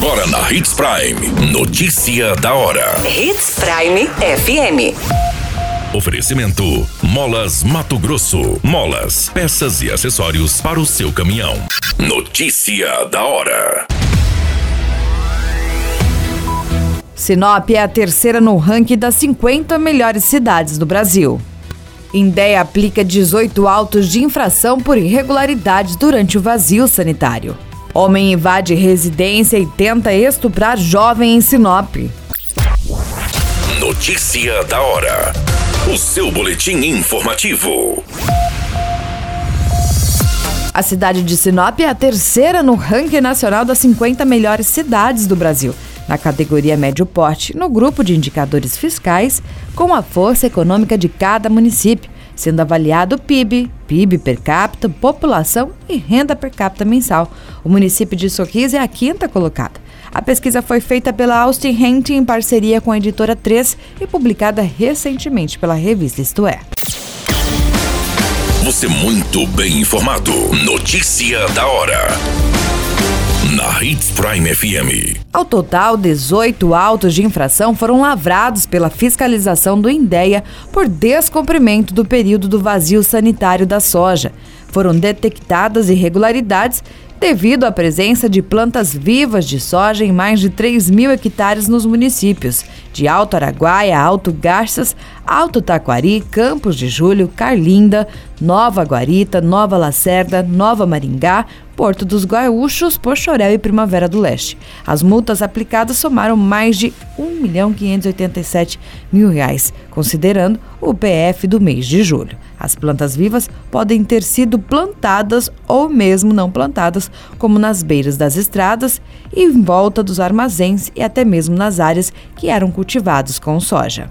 Agora na Hits Prime. Notícia da hora. Hits Prime FM. Oferecimento: Molas Mato Grosso. Molas, peças e acessórios para o seu caminhão. Notícia da hora. Sinop é a terceira no ranking das 50 melhores cidades do Brasil. Indéia aplica 18 autos de infração por irregularidades durante o vazio sanitário. Homem invade residência e tenta estuprar jovem em Sinop. Notícia da hora. O seu boletim informativo. A cidade de Sinop é a terceira no ranking nacional das 50 melhores cidades do Brasil na categoria médio porte, no grupo de indicadores fiscais, com a força econômica de cada município, sendo avaliado o PIB, PIB per capita, população e renda per capita mensal. O município de Sorriso é a quinta colocada. A pesquisa foi feita pela Austin Rent em parceria com a editora 3 e publicada recentemente pela revista Isto É. Você muito bem informado. Notícia da hora na Hits Prime FM. Ao total, 18 autos de infração foram lavrados pela fiscalização do INDEA por descumprimento do período do vazio sanitário da soja. Foram detectadas irregularidades devido à presença de plantas vivas de soja em mais de 3 mil hectares nos municípios de Alto Araguaia, Alto Garças, Alto Taquari, Campos de Julho, Carlinda, Nova Guarita, Nova Lacerda, Nova Maringá, Porto dos Gaúchos, Pochorel e Primavera do Leste. As multas aplicadas somaram mais de R$ 1 milhão 587 mil reais, considerando o PF do mês de julho. As plantas vivas podem ter sido plantadas ou mesmo não plantadas, como nas beiras das estradas em volta dos armazéns e até mesmo nas áreas que eram cultivados com soja.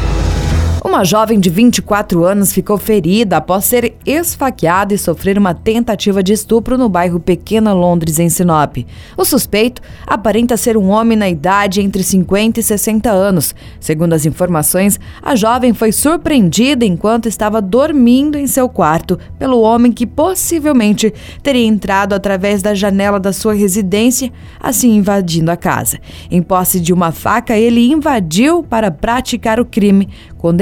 Uma jovem de 24 anos ficou ferida após ser esfaqueada e sofrer uma tentativa de estupro no bairro Pequena Londres, em Sinop. O suspeito aparenta ser um homem na idade entre 50 e 60 anos. Segundo as informações, a jovem foi surpreendida enquanto estava dormindo em seu quarto pelo homem que possivelmente teria entrado através da janela da sua residência, assim invadindo a casa. Em posse de uma faca, ele invadiu para praticar o crime quando